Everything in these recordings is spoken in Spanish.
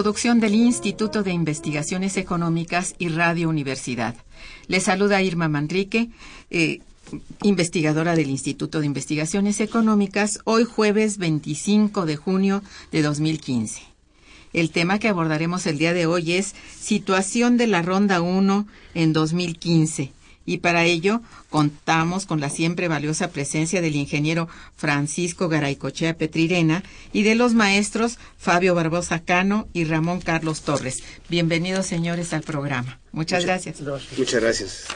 Coproducción del Instituto de Investigaciones Económicas y Radio Universidad. Les saluda Irma Manrique, eh, investigadora del Instituto de Investigaciones Económicas, hoy jueves 25 de junio de 2015. El tema que abordaremos el día de hoy es Situación de la Ronda 1 en 2015 y para ello contamos con la siempre valiosa presencia del ingeniero Francisco Garaycochea Petrirena y de los maestros Fabio Barbosa Cano y Ramón Carlos Torres. Bienvenidos, señores, al programa. Muchas, gracias. Muchas gracias.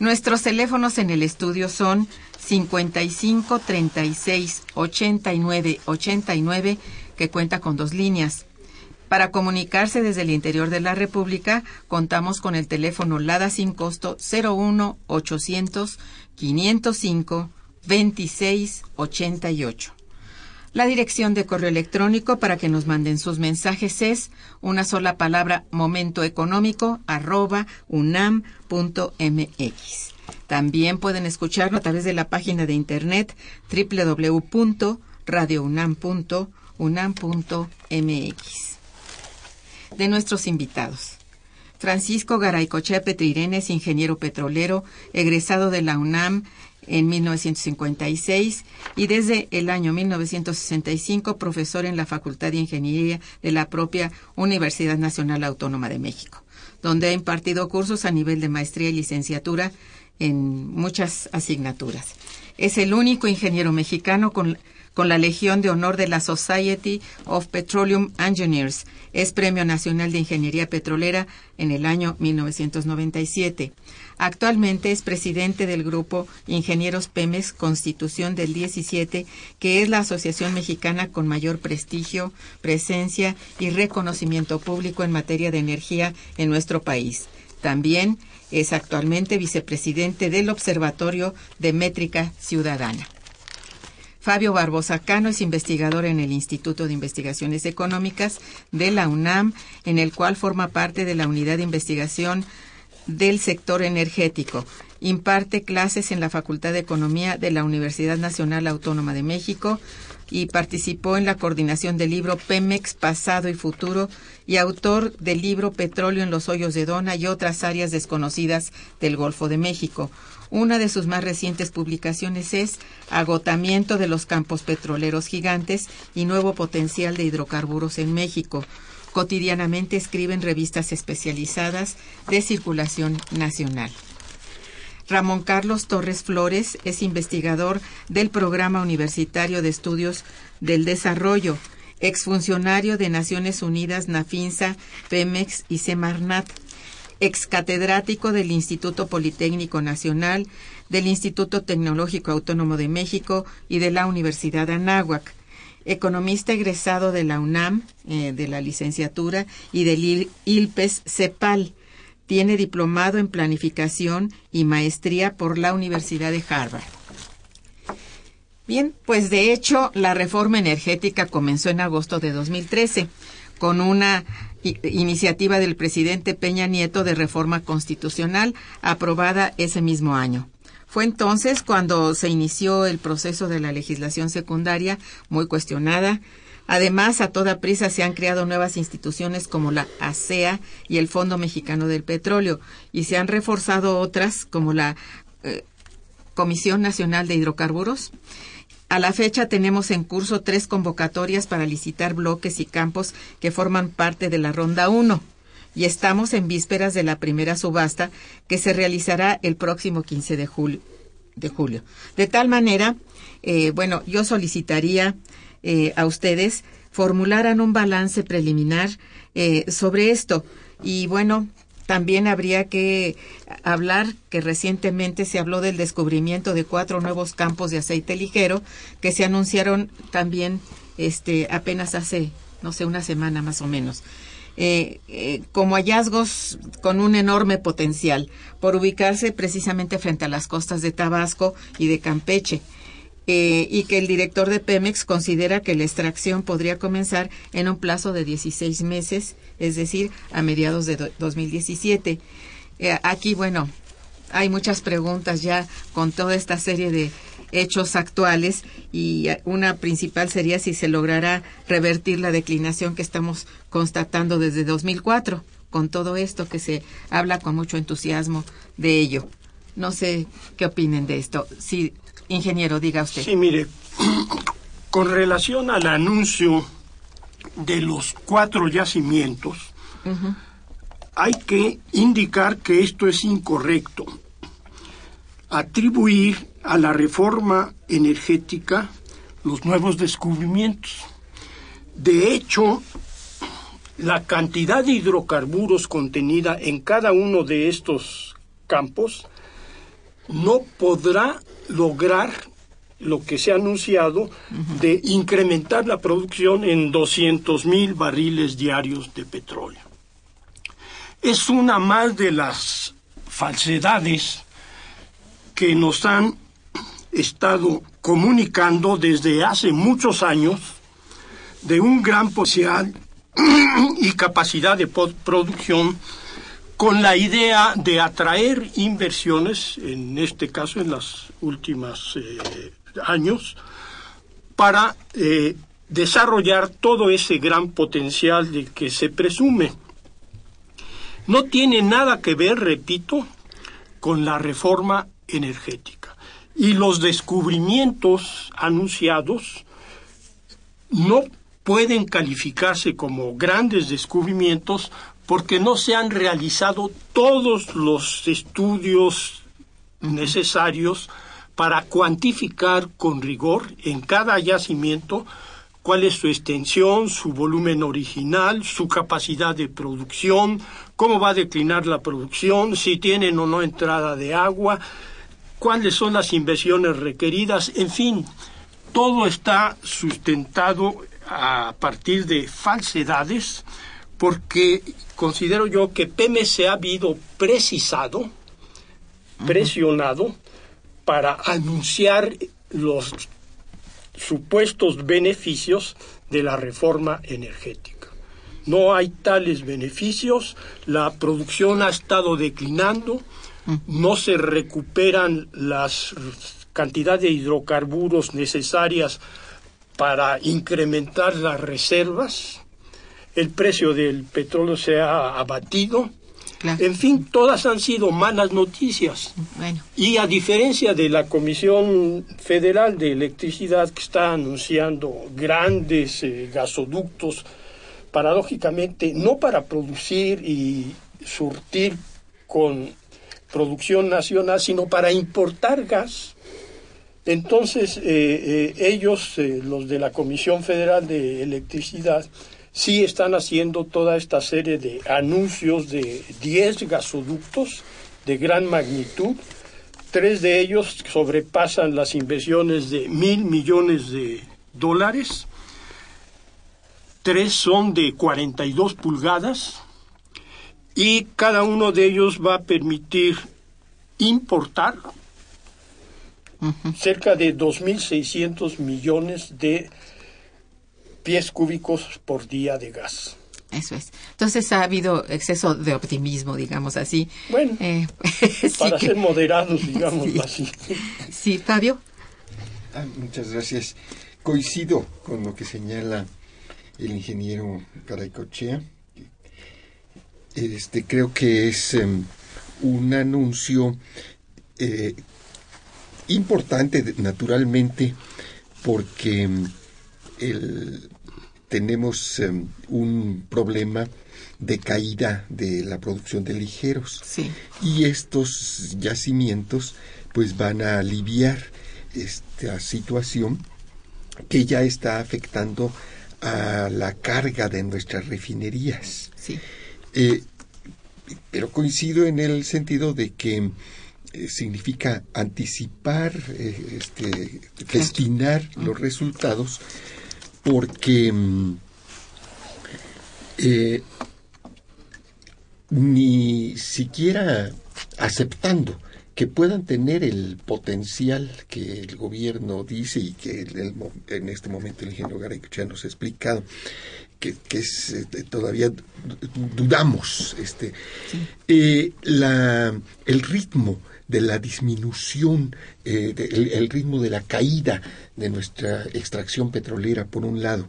Nuestros teléfonos en el estudio son 55 36 89 89, que cuenta con dos líneas. Para comunicarse desde el interior de la República, contamos con el teléfono LADA sin costo 01 800 505 26 88. La dirección de correo electrónico para que nos manden sus mensajes es una sola palabra momentoeconómico arroba unam.mx. También pueden escucharlo a través de la página de internet www.radiounam.unam.mx de nuestros invitados. Francisco Garaycochea Petrirene es ingeniero petrolero, egresado de la UNAM en 1956 y desde el año 1965 profesor en la Facultad de Ingeniería de la propia Universidad Nacional Autónoma de México, donde ha impartido cursos a nivel de maestría y licenciatura en muchas asignaturas. Es el único ingeniero mexicano con con la Legión de Honor de la Society of Petroleum Engineers. Es Premio Nacional de Ingeniería Petrolera en el año 1997. Actualmente es presidente del grupo Ingenieros Pemex Constitución del 17, que es la asociación mexicana con mayor prestigio, presencia y reconocimiento público en materia de energía en nuestro país. También es actualmente vicepresidente del Observatorio de Métrica Ciudadana. Fabio Barbosa Cano es investigador en el Instituto de Investigaciones Económicas de la UNAM, en el cual forma parte de la unidad de investigación del sector energético. Imparte clases en la Facultad de Economía de la Universidad Nacional Autónoma de México y participó en la coordinación del libro Pemex Pasado y Futuro y autor del libro Petróleo en los Hoyos de Dona y otras áreas desconocidas del Golfo de México. Una de sus más recientes publicaciones es Agotamiento de los campos petroleros gigantes y nuevo potencial de hidrocarburos en México. Cotidianamente escribe en revistas especializadas de circulación nacional. Ramón Carlos Torres Flores es investigador del Programa Universitario de Estudios del Desarrollo, exfuncionario de Naciones Unidas, NAFINSA, Pemex y Semarnat, excatedrático del Instituto Politécnico Nacional, del Instituto Tecnológico Autónomo de México y de la Universidad Anáhuac, economista egresado de la UNAM, eh, de la licenciatura, y del ILPES CEPAL, tiene diplomado en planificación y maestría por la Universidad de Harvard. Bien, pues de hecho la reforma energética comenzó en agosto de 2013 con una iniciativa del presidente Peña Nieto de reforma constitucional aprobada ese mismo año. Fue entonces cuando se inició el proceso de la legislación secundaria, muy cuestionada, Además, a toda prisa se han creado nuevas instituciones como la ASEA y el Fondo Mexicano del Petróleo y se han reforzado otras como la eh, Comisión Nacional de Hidrocarburos. A la fecha tenemos en curso tres convocatorias para licitar bloques y campos que forman parte de la Ronda 1 y estamos en vísperas de la primera subasta que se realizará el próximo 15 de julio. De, julio. de tal manera, eh, bueno, yo solicitaría eh, a ustedes formularan un balance preliminar eh, sobre esto. Y bueno, también habría que hablar que recientemente se habló del descubrimiento de cuatro nuevos campos de aceite ligero que se anunciaron también este apenas hace no sé una semana más o menos. Eh, como hallazgos con un enorme potencial por ubicarse precisamente frente a las costas de Tabasco y de Campeche. Eh, y que el director de Pemex considera que la extracción podría comenzar en un plazo de 16 meses, es decir, a mediados de 2017. Eh, aquí, bueno, hay muchas preguntas ya con toda esta serie de hechos actuales y una principal sería si se logrará revertir la declinación que estamos constatando desde 2004 con todo esto que se habla con mucho entusiasmo de ello. No sé qué opinen de esto. Si Ingeniero, diga usted. Sí, mire, con relación al anuncio de los cuatro yacimientos, hay que indicar que esto es incorrecto. Atribuir a la reforma energética los nuevos descubrimientos. De hecho, la cantidad de hidrocarburos contenida en cada uno de estos campos no podrá lograr lo que se ha anunciado de incrementar la producción en 200 mil barriles diarios de petróleo. Es una más de las falsedades que nos han estado comunicando desde hace muchos años de un gran potencial y capacidad de producción con la idea de atraer inversiones, en este caso en los últimos eh, años, para eh, desarrollar todo ese gran potencial de que se presume. No tiene nada que ver, repito, con la reforma energética. Y los descubrimientos anunciados no pueden calificarse como grandes descubrimientos porque no se han realizado todos los estudios necesarios para cuantificar con rigor en cada yacimiento cuál es su extensión, su volumen original, su capacidad de producción, cómo va a declinar la producción, si tienen o no entrada de agua, cuáles son las inversiones requeridas, en fin, todo está sustentado a partir de falsedades porque considero yo que se ha habido precisado, presionado, para anunciar los supuestos beneficios de la reforma energética. no hay tales beneficios, la producción ha estado declinando, no se recuperan las cantidades de hidrocarburos necesarias para incrementar las reservas, el precio del petróleo se ha abatido, en fin, todas han sido malas noticias. Y a diferencia de la Comisión Federal de Electricidad que está anunciando grandes eh, gasoductos, paradójicamente, no para producir y surtir con producción nacional, sino para importar gas. Entonces, eh, eh, ellos, los de la Comisión Federal de Electricidad, sí están haciendo toda esta serie de anuncios de 10 gasoductos de gran magnitud. Tres de ellos sobrepasan las inversiones de mil millones de dólares. Tres son de 42 pulgadas y cada uno de ellos va a permitir importar cerca de 2.600 millones de pies cúbicos por día de gas. Eso es. Entonces ha habido exceso de optimismo, digamos así. Bueno, eh, para ser moderados, digamos así. Sí, Fabio. Ah, muchas gracias. Coincido con lo que señala el ingeniero Caraycochea. Este, creo que es em, un anuncio eh, importante, naturalmente, porque em, tenemos em, un problema de caída de la producción de ligeros. Y estos yacimientos pues van a aliviar esta situación que ya está afectando a la carga de nuestras refinerías. Eh, pero coincido en el sentido de que eh, significa anticipar, eh, este, destinar los resultados porque mm, eh, ni siquiera aceptando que puedan tener el potencial que el gobierno dice y que en este momento el ingeniero Garay ya nos ha explicado, que, es, este, todavía dudamos este eh, la, el ritmo de la disminución, eh, el, ritmo de la caída de nuestra extracción petrolera, por un lado,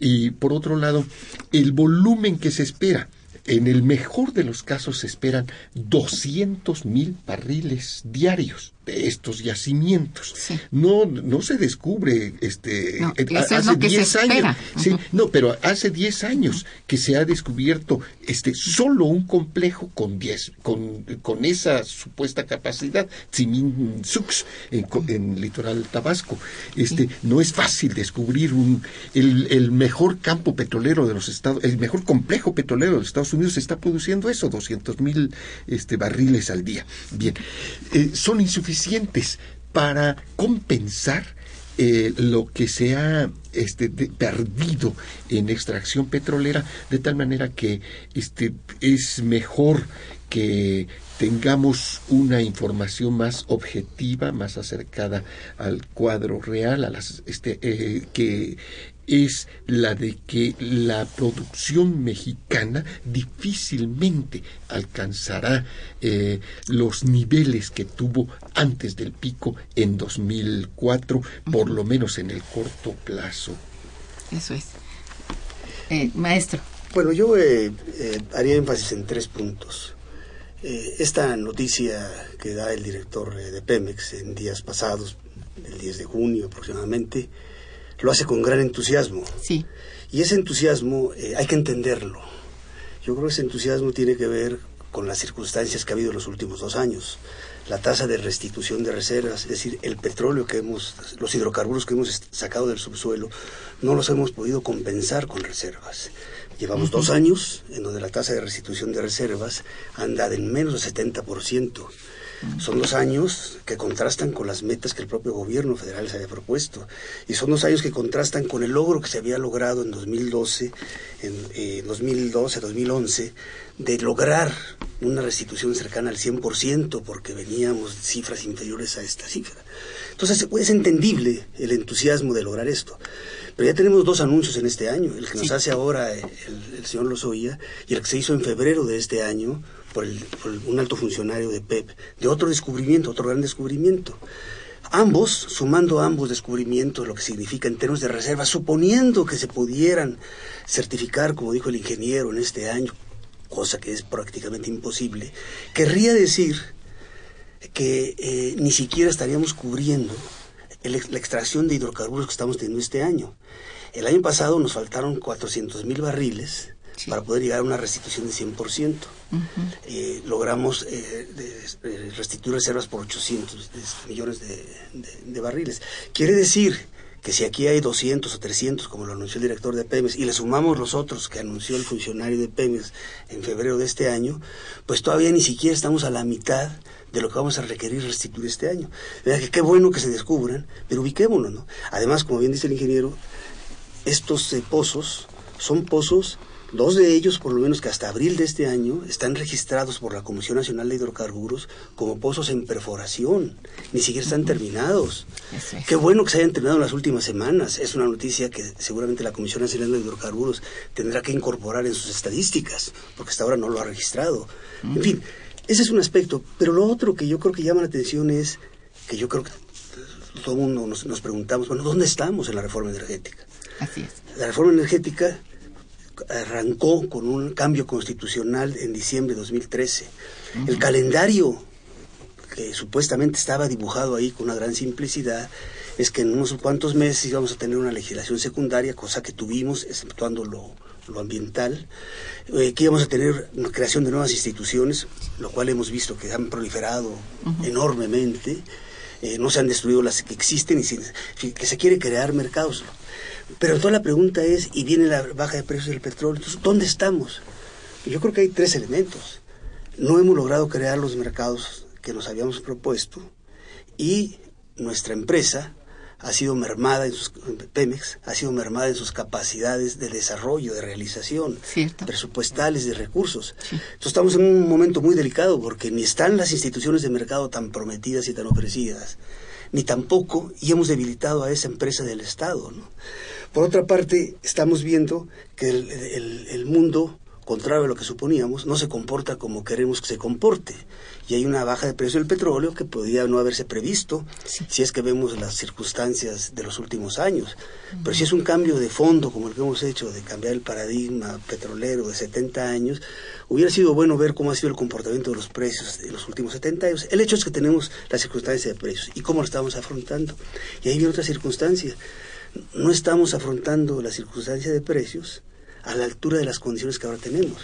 y por otro lado, el volumen que se espera en el mejor de los casos se esperan 200 mil barriles diarios de estos yacimientos. No, no se descubre este eh, hace 10 años. no, pero hace 10 años que se ha descubierto este solo un complejo con 10 con, con esa supuesta capacidad, Tsimin Sux en, en, litoral Tabasco. Este no es fácil descubrir un el, el mejor campo petrolero de los Estados, el mejor complejo petrolero de los Estados Unidos está produciendo eso, 200 mil este, barriles al día. Bien, eh, son insuficientes para compensar eh, lo que se ha este, perdido en extracción petrolera, de tal manera que este, es mejor que tengamos una información más objetiva, más acercada al cuadro real, a las, este, eh, que es la de que la producción mexicana difícilmente alcanzará eh, los niveles que tuvo antes del pico en 2004, por lo menos en el corto plazo. Eso es. Eh, maestro. Bueno, yo eh, haría énfasis en tres puntos. esta noticia que da el director de Pemex en días pasados, el 10 de junio aproximadamente, lo hace con gran entusiasmo. Sí. Y ese entusiasmo eh, hay que entenderlo. Yo creo que ese entusiasmo tiene que ver con las circunstancias que ha habido en los últimos dos años. La tasa de restitución de reservas, es decir, el petróleo que hemos, los hidrocarburos que hemos sacado del subsuelo, no los hemos podido compensar con reservas. Llevamos dos años en donde la tasa de restitución de reservas anda en menos del 70%. Son dos años que contrastan con las metas que el propio gobierno federal se había propuesto. Y son dos años que contrastan con el logro que se había logrado en 2012, en 2012, 2011, de lograr una restitución cercana al 100%, porque veníamos cifras inferiores a esta cifra. Entonces es entendible el entusiasmo de lograr esto. Pero ya tenemos dos anuncios en este año, el que nos hace ahora el, el, señor Lozoya y el que se hizo en febrero de este año por, el, por un alto funcionario de PEP, de otro descubrimiento, otro gran descubrimiento. Ambos, sumando ambos descubrimientos, lo que significa en términos de reserva, suponiendo que se pudieran certificar, como dijo el ingeniero, en este año, cosa que es prácticamente imposible, querría decir que eh, ni siquiera estaríamos cubriendo el, la extracción de hidrocarburos que estamos teniendo este año. El año pasado nos faltaron 400 mil barriles sí. para poder llegar a una restitución de 100%. Uh -huh. eh, logramos eh, de, de restituir reservas por 800 millones de, barriles. Quiere decir que si aquí hay 200 o 300, como lo anunció el director de Pemex, y le sumamos los otros que anunció el funcionario de Pemex en febrero de este año, pues todavía ni siquiera estamos a la mitad de lo que vamos a requerir restituir este año. Que qué bueno que se descubran, pero ubiquémonos, ¿no? Además, como bien dice el ingeniero, estos eh, pozos son pozos, dos de ellos, por lo menos que hasta abril de este año, están registrados por la Comisión Nacional de Hidrocarburos como pozos en perforación, ni siquiera están terminados. Qué bueno que se hayan terminado en las últimas semanas, es una noticia que seguramente la Comisión Nacional de Hidrocarburos tendrá que incorporar en sus estadísticas, porque hasta ahora no lo ha registrado. Mm. En fin, ese es un aspecto, pero lo otro que yo creo que llama la atención es que yo creo que todo el mundo nos, nos preguntamos, bueno, ¿dónde estamos en la reforma energética? Así es. La reforma energética arrancó con un cambio constitucional en diciembre de 2013. Uh -huh. El calendario que supuestamente estaba dibujado ahí con una gran simplicidad es que en unos cuantos meses íbamos a tener una legislación secundaria, cosa que tuvimos, exceptuando lo, lo ambiental, eh, que íbamos a tener una creación de nuevas instituciones, lo cual hemos visto que han proliferado uh -huh. enormemente, eh, no se han destruido las que existen y se, que se quiere crear mercados. Pero toda la pregunta es, y viene la baja de precios del petróleo, entonces, ¿dónde estamos? Yo creo que hay tres elementos. No hemos logrado crear los mercados que nos habíamos propuesto y nuestra empresa ha sido mermada en sus Pemex ha sido mermada en sus capacidades de desarrollo, de realización, Cierto. presupuestales, de recursos. Sí. Entonces estamos en un momento muy delicado porque ni están las instituciones de mercado tan prometidas y tan ofrecidas, ni tampoco y hemos debilitado a esa empresa del Estado. ¿no? Por otra parte, estamos viendo que el, el, el mundo contrario a lo que suponíamos, no se comporta como queremos que se comporte. Y hay una baja de precio del petróleo que podría no haberse previsto sí. si es que vemos las circunstancias de los últimos años. Uh -huh. Pero si es un cambio de fondo como el que hemos hecho, de cambiar el paradigma petrolero de 70 años, hubiera sido bueno ver cómo ha sido el comportamiento de los precios en los últimos 70 años. El hecho es que tenemos la circunstancia de precios y cómo lo estamos afrontando. Y ahí viene otra circunstancia. No estamos afrontando la circunstancia de precios a la altura de las condiciones que ahora tenemos.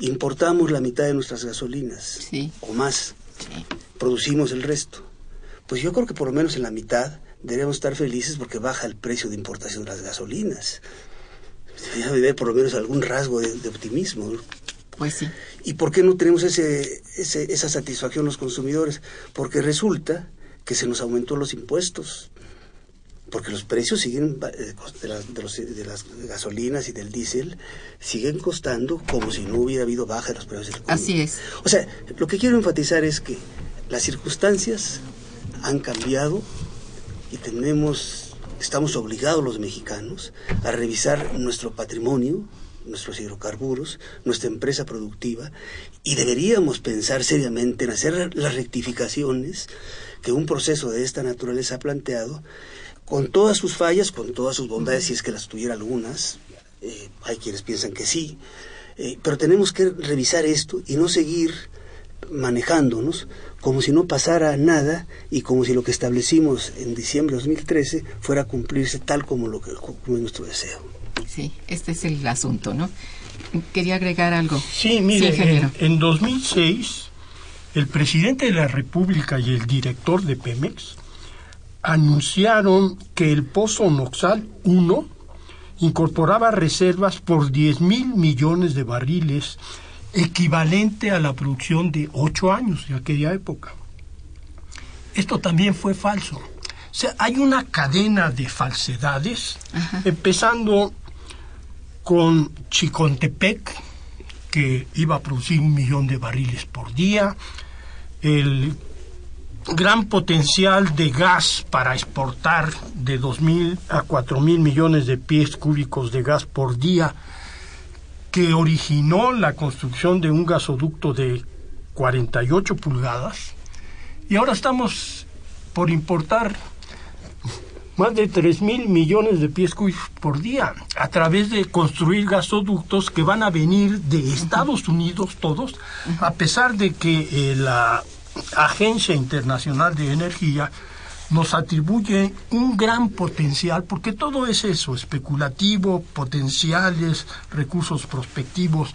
Importamos la mitad de nuestras gasolinas sí. o más. Sí. Producimos el resto. Pues yo creo que por lo menos en la mitad deberíamos estar felices porque baja el precio de importación de las gasolinas. Debería haber por lo menos algún rasgo de, de optimismo. Pues sí. ¿Y por qué no tenemos ese, ese, esa satisfacción los consumidores? Porque resulta que se nos aumentó los impuestos porque los precios siguen de, las, de, los, de, las gasolinas y del diésel siguen costando como si no hubiera habido baja de los precios del Así es. O sea, lo que quiero enfatizar es que las circunstancias han cambiado y tenemos, estamos obligados los mexicanos a revisar nuestro patrimonio, nuestros hidrocarburos, nuestra empresa productiva y deberíamos pensar seriamente en hacer las rectificaciones que un proceso de esta naturaleza ha planteado con todas sus fallas, con todas sus bondades, si es que las tuviera algunas, eh, hay quienes piensan que sí, eh, pero tenemos que revisar esto y no seguir manejándonos como si no pasara nada y como si lo que establecimos en diciembre de 2013 fuera a cumplirse tal como, lo que, como es nuestro deseo. Sí, este es el asunto, ¿no? Quería agregar algo. Sí, mire, sí, en, en 2006 el presidente de la República y el director de Pemex anunciaron que el Pozo Noxal 1 incorporaba reservas por 10 mil millones de barriles, equivalente a la producción de ocho años de aquella época. Esto también fue falso. O sea, hay una cadena de falsedades, Ajá. empezando con Chicontepec, que iba a producir un millón de barriles por día, el gran potencial de gas para exportar de 2.000 a 4.000 millones de pies cúbicos de gas por día, que originó la construcción de un gasoducto de 48 pulgadas, y ahora estamos por importar más de 3 mil millones de pies cúbicos por día a través de construir gasoductos que van a venir de Estados Unidos todos, a pesar de que eh, la Agencia Internacional de Energía nos atribuye un gran potencial, porque todo es eso, especulativo, potenciales, recursos prospectivos.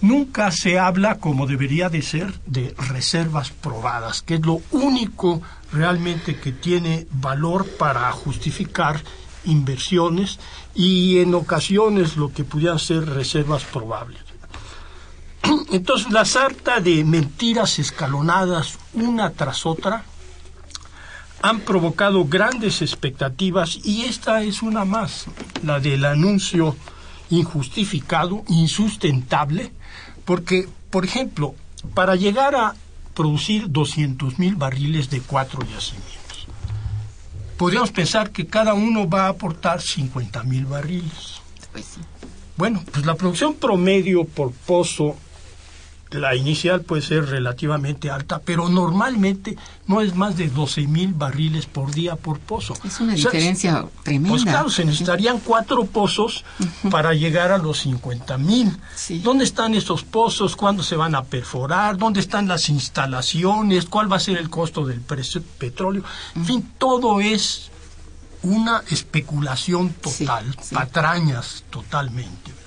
Nunca se habla, como debería de ser, de reservas probadas, que es lo único realmente que tiene valor para justificar inversiones y en ocasiones lo que pudieran ser reservas probables. Entonces la sarta de mentiras escalonadas una tras otra han provocado grandes expectativas y esta es una más, la del anuncio injustificado, insustentable, porque, por ejemplo, para llegar a producir 200 mil barriles de cuatro yacimientos. Podríamos pensar que cada uno va a aportar 50 mil barriles. Pues sí. Bueno, pues la producción promedio por pozo la inicial puede ser relativamente alta, pero normalmente no es más de 12 mil barriles por día por pozo. Es una diferencia tremenda. Pues claro, se necesitarían cuatro pozos para llegar a los 50 mil. ¿Dónde están esos pozos? ¿Cuándo se van a perforar? ¿Dónde están las instalaciones? ¿Cuál va a ser el costo del petróleo? En fin, todo es una especulación total, patrañas totalmente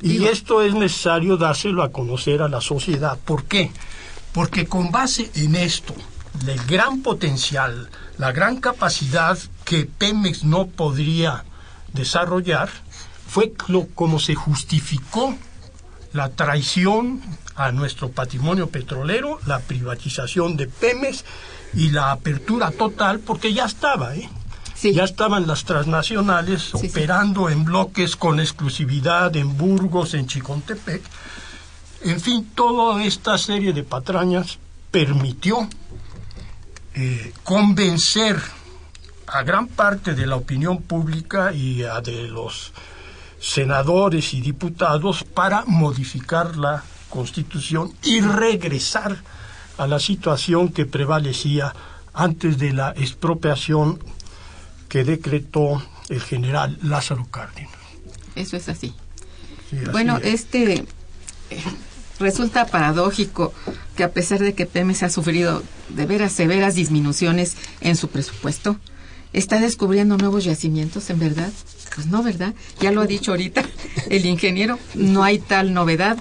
y esto es necesario dárselo a conocer a la sociedad. ¿Por qué? Porque con base en esto, el gran potencial, la gran capacidad que Pemex no podría desarrollar, fue lo, como se justificó la traición a nuestro patrimonio petrolero, la privatización de Pemex y la apertura total, porque ya estaba, ¿eh? Ya estaban las transnacionales operando en bloques con exclusividad en Burgos, en Chicontepec. En fin, toda esta serie de patrañas permitió eh, convencer a gran parte de la opinión pública y a de los senadores y diputados para modificar la constitución y regresar a la situación que prevalecía antes de la expropiación que decretó el general Lázaro Cárdenas. Eso es así. bueno, este eh, resulta paradójico que a pesar de que Pemex ha sufrido de veras severas disminuciones en su presupuesto, está descubriendo nuevos yacimientos, en verdad. Pues no, ¿verdad? Ya lo ha dicho ahorita el ingeniero, no hay tal novedad,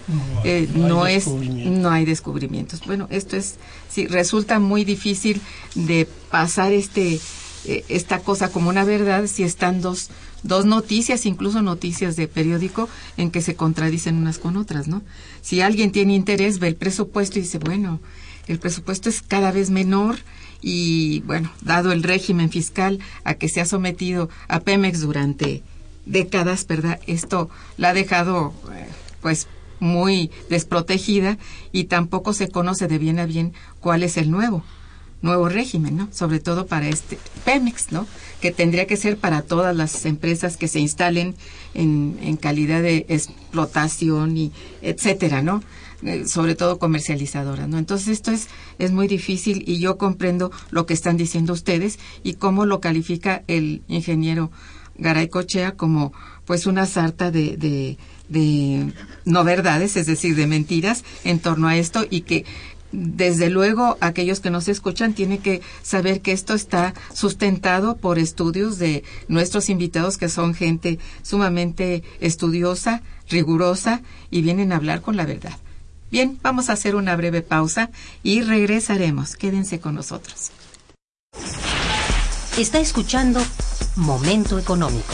no, eh, es, no hay descubrimientos. Bueno, esto es, sí, resulta muy difícil de pasar este eh, esta cosa como una verdad si están dos, dos noticias, incluso noticias de periódico, en que se contradicen unas con otras, ¿no? Si alguien tiene interés, ve el presupuesto y dice, bueno, el presupuesto es cada vez menor y, bueno, dado el régimen fiscal a que se ha sometido a Pemex durante décadas, ¿verdad? Esto la ha dejado, eh, pues, muy desprotegida y tampoco se conoce de bien a bien cuál es el nuevo nuevo régimen, ¿no? Sobre todo para este Pemex, ¿no? Que tendría que ser para todas las empresas que se instalen en, en calidad de explotación y etcétera, ¿no? Eh, sobre todo comercializadoras, ¿no? Entonces esto es, es muy difícil y yo comprendo lo que están diciendo ustedes y cómo lo califica el ingeniero Garay Cochea como pues una sarta de, de, de no verdades, es decir, de mentiras en torno a esto y que desde luego aquellos que nos escuchan tienen que saber que esto está sustentado por estudios de nuestros invitados que son gente sumamente estudiosa, rigurosa y vienen a hablar con la verdad. Bien, vamos a hacer una breve pausa y regresaremos. Quédense con nosotros. Está escuchando Momento Económico.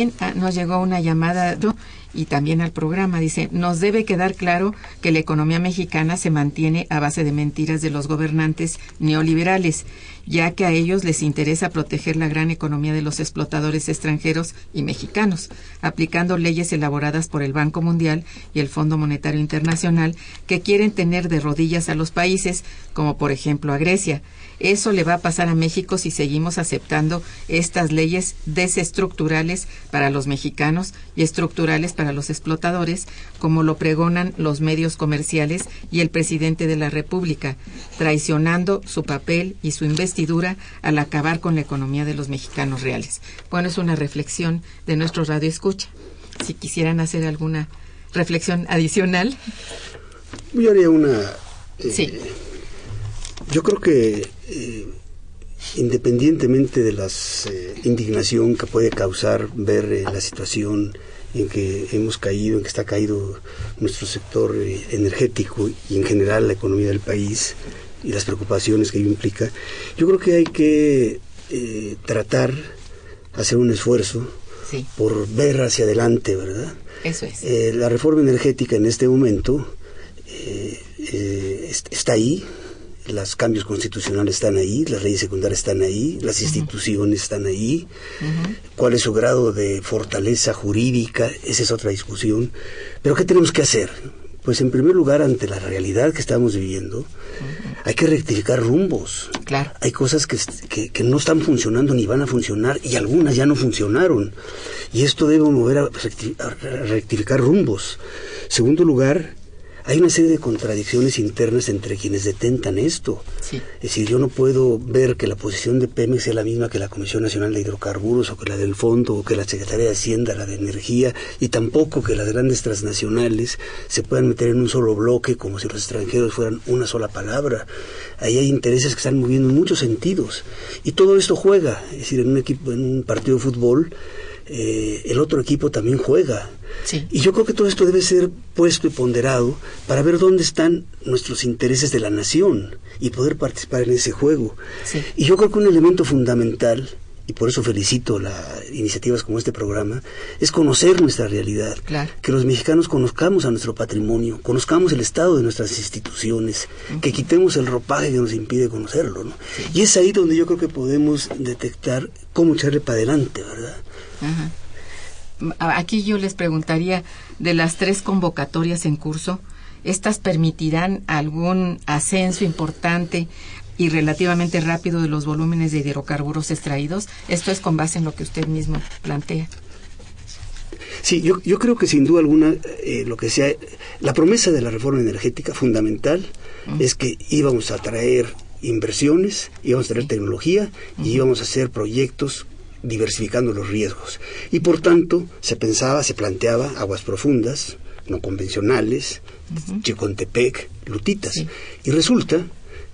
Bien, ah, nos llegó una llamada y también al programa. Dice, nos debe quedar claro que la economía mexicana se mantiene a base de mentiras de los gobernantes neoliberales, ya que a ellos les interesa proteger la gran economía de los explotadores extranjeros y mexicanos, aplicando leyes elaboradas por el Banco Mundial y el Fondo Monetario Internacional que quieren tener de rodillas a los países, como por ejemplo a Grecia. Eso le va a pasar a México si seguimos aceptando estas leyes desestructurales para los mexicanos y estructurales para los explotadores, como lo pregonan los medios comerciales y el presidente de la República, traicionando su papel y su investidura al acabar con la economía de los mexicanos reales. Bueno, es una reflexión de nuestro radio escucha. Si quisieran hacer alguna reflexión adicional. Yo haría una... eh, Sí. Yo creo que eh, independientemente de la indignación que puede causar ver eh, la situación en que hemos caído, en que está caído nuestro sector eh, energético y en general la economía del país y las preocupaciones que ello implica, yo creo que hay que eh, tratar, hacer un esfuerzo Sí, por ver hacia adelante, ¿verdad? eso es. Eh, la reforma energética en este momento eh, eh, est- está ahí, los cambios constitucionales están ahí, las leyes secundarias están ahí, las instituciones están ahí. ¿Cuál es su grado de fortaleza jurídica? Esa es otra discusión. Pero ¿qué tenemos que hacer? Pues en primer lugar, ante la realidad que estamos viviendo, hay que rectificar rumbos. Claro. Hay cosas que, que, que no están funcionando ni van a funcionar y algunas ya no funcionaron. Y esto debe mover a rectificar rumbos. Segundo lugar, hay una serie de contradicciones internas entre quienes detentan esto. Sí. Es decir, yo no puedo ver que la posición de Pemex sea la misma que la Comisión Nacional de Hidrocarburos o que la del Fondo o que la Secretaría de Hacienda, la de Energía, y tampoco que las grandes transnacionales se puedan meter en un solo bloque como si los extranjeros fueran una sola palabra. Ahí hay intereses que están moviendo en muchos sentidos. Y todo esto juega. Es decir, en un equipo, en un partido de fútbol, eh, el otro equipo también juega. Sí. Y yo creo que todo esto debe ser puesto y ponderado para ver dónde están nuestros intereses de la nación y poder participar en ese juego. Sí. Y yo creo que un elemento fundamental y por eso felicito las iniciativas como este programa, es conocer nuestra realidad. Claro. Que los mexicanos conozcamos a nuestro patrimonio, conozcamos el estado de nuestras instituciones, que quitemos el ropaje que nos impide conocerlo. ¿no? Y es ahí donde yo creo que podemos detectar cómo echarle para adelante, ¿verdad? Ajá. Aquí yo les preguntaría, de las tres convocatorias en curso, ¿estas permitirán algún ascenso importante y relativamente rápido de los volúmenes de hidrocarburos extraídos? Esto es con base en lo que usted mismo plantea. Sí, yo, yo creo que sin duda alguna eh, lo que sea, la promesa de la reforma energética fundamental es que íbamos a traer inversiones, íbamos a traer tecnología y íbamos a hacer proyectos diversificando los riesgos. Y por tanto se pensaba, se planteaba aguas profundas, no convencionales, Chicontepec, Lutitas. Sí. Y resulta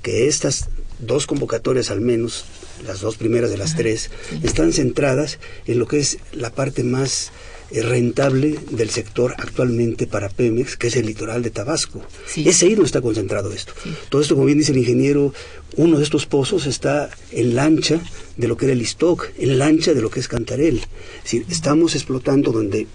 que estas dos convocatorias al menos, las dos primeras de las tres, están centradas en lo que es la parte más eh, rentable del sector actualmente para Pemex, que es el litoral de Tabasco. Sí. Es ahí donde está concentrado esto. Todo esto, como bien dice el ingeniero, uno de estos pozos está en la ancha de lo que era el Istoc, en la ancha de lo que es Cantarel. Es decir, estamos explotando donde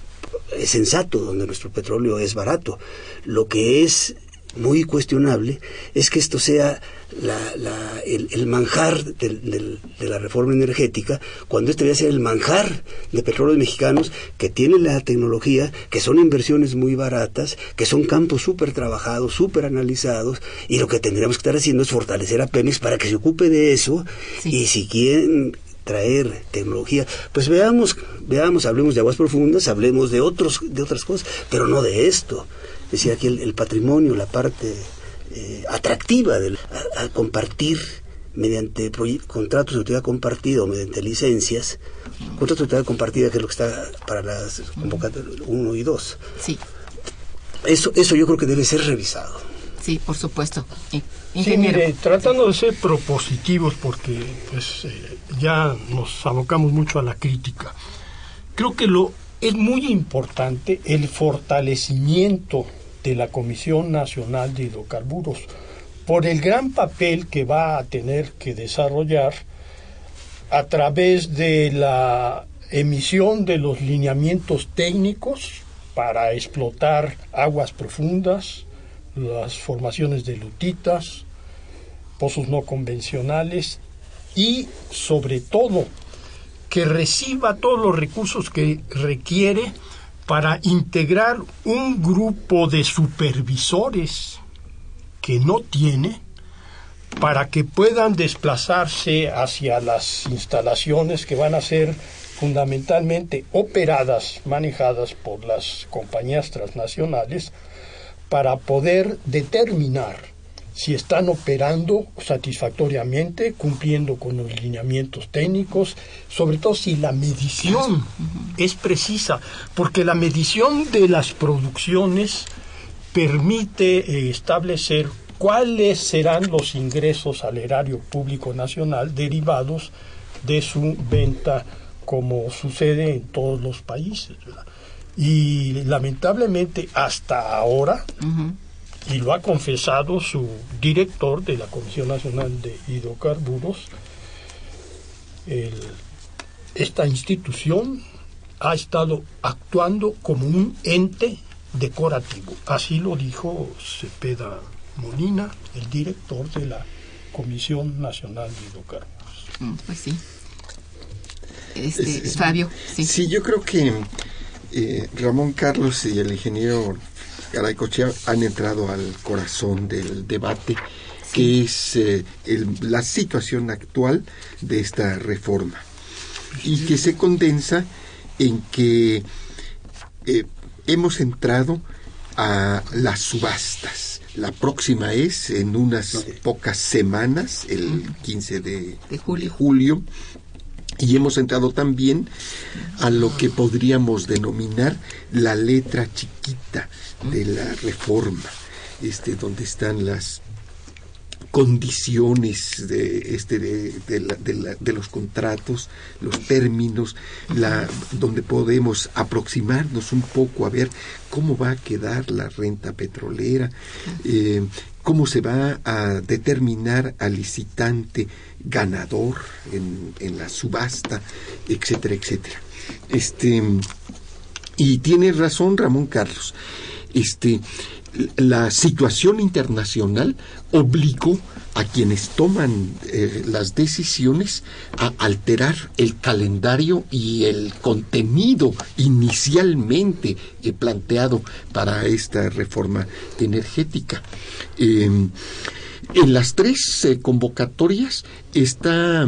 es sensato, donde nuestro petróleo es barato. Lo que es muy cuestionable es que esto sea la- la- el, el manjar del- del- de la reforma energética, cuando este debe ser el manjar de petróleos mexicanos que tienen la tecnología, que son inversiones muy baratas, que son campos súper trabajados, súper analizados, y lo que tendríamos que estar haciendo es fortalecer a Pemex para que se ocupe de eso, Sí. y si quieren traer tecnología, pues veamos, veamos, hablemos de aguas profundas, hablemos de otros, de otras cosas, pero no de esto. Decía aquí el, el patrimonio, la parte eh, atractiva del a, a compartir mediante contratos de utilidad compartida o mediante licencias, contratos de utilidad compartida que es lo que está para las convocatorias 1 y 2. Sí, Eso, eso yo creo que debe ser revisado. sí, por supuesto. I- Sí, Ingeniero. mire, tratando de ser propositivos, porque pues eh, ya nos abocamos mucho a la crítica, creo que lo es muy importante el fortalecimiento de la Comisión Nacional de Hidrocarburos por el gran papel que va a tener que desarrollar a través de la emisión de los lineamientos técnicos para explotar aguas profundas, las formaciones de lutitas, pozos no convencionales y sobre todo que reciba todos los recursos que requiere para integrar un grupo de supervisores que no tiene para que puedan desplazarse hacia las instalaciones que van a ser fundamentalmente operadas, manejadas por las compañías transnacionales, para poder determinar si están operando satisfactoriamente, cumpliendo con los lineamientos técnicos, sobre todo si la medición es precisa, porque la medición de las producciones permite eh, establecer cuáles serán los ingresos al erario público nacional derivados de su venta como sucede en todos los países. ¿verdad? Y lamentablemente hasta ahora, y lo ha confesado su director de la Comisión Nacional de Hidrocarburos, el- esta institución ha estado actuando como un ente decorativo. Así lo dijo Cepeda Molina, el director de la Comisión Nacional de Hidrocarburos. Mm, Pues sí. Este, Es- es- Fabio, sí. Sí, yo creo que eh, Ramón Carlos y el ingeniero Garaycochea han entrado al corazón del debate, que es eh, el- la situación actual de esta reforma y que se condensa en que eh, hemos entrado a las subastas. La próxima es en unas pocas semanas, el 15 de, De julio. de julio, y hemos entrado también a lo que podríamos denominar la letra chiquita de la reforma, este, donde están las condiciones de, este, de, de los contratos, los términos, la, donde podemos aproximarnos un poco a ver cómo va a quedar la renta petrolera, eh, cómo se va a determinar al licitante ganador en, en la subasta, etcétera, etcétera. Este, y tiene razón Ramón Carlos. Este, la situación internacional obligó a quienes toman eh, las decisiones a alterar el calendario y el contenido inicialmente eh, planteado para esta reforma energética. Eh, en las tres convocatorias está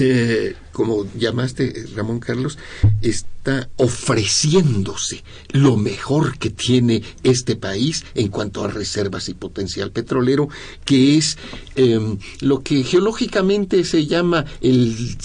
eh, como llamaste Ramón Carlos, está ofreciéndose lo mejor que tiene este país en cuanto a reservas y potencial petrolero, que es eh, lo que geológicamente se llama el,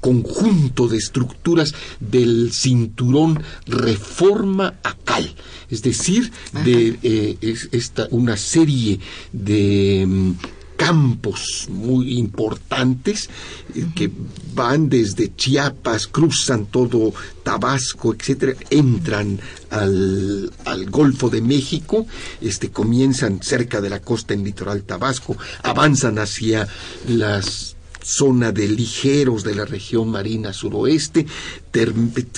conjunto de estructuras del cinturón reforma acal, es decir, de eh, es esta una serie de mm, campos muy importantes eh, que van desde Chiapas, cruzan todo Tabasco, etcétera, entran al, al Golfo de México, este comienzan cerca de la costa en litoral Tabasco, avanzan hacia las zona de ligeros de la región marina suroeste,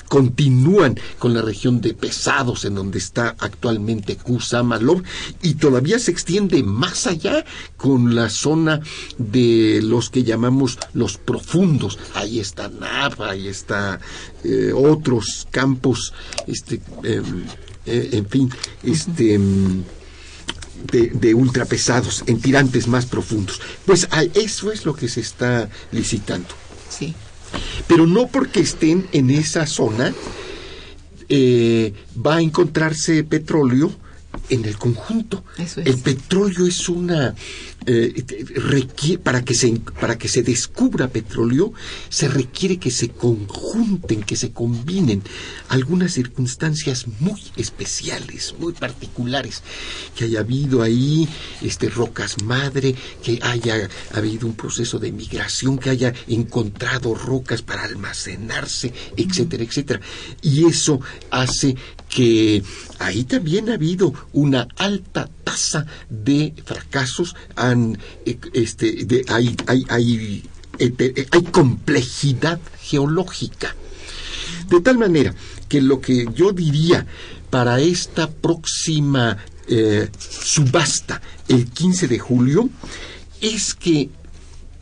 continúan con la región de pesados en donde está actualmente Kusamalov y todavía se extiende más allá con la zona de los que llamamos los profundos. Ahí está Napa, ahí está eh, otros campos, este, em, eh, en fin, este. De, de ultrapesados, en tirantes más profundos. Pues a eso es lo que se está licitando. Sí. Pero no porque estén en esa zona eh, va a encontrarse petróleo en el conjunto. Eso es. El petróleo es una eh, requiere, para que se para que se descubra petróleo se requiere que se conjunten, que se combinen algunas circunstancias muy especiales, muy particulares, que haya habido ahí este rocas madre, que haya habido un proceso de migración, que haya encontrado rocas para almacenarse, etcétera, etcétera. Y eso hace que ahí también ha habido una alta tasa de fracasos, eh, este, de, hay, eh, hay complejidad geológica. De tal manera que lo que yo diría para esta próxima eh, subasta, el 15 de julio, es que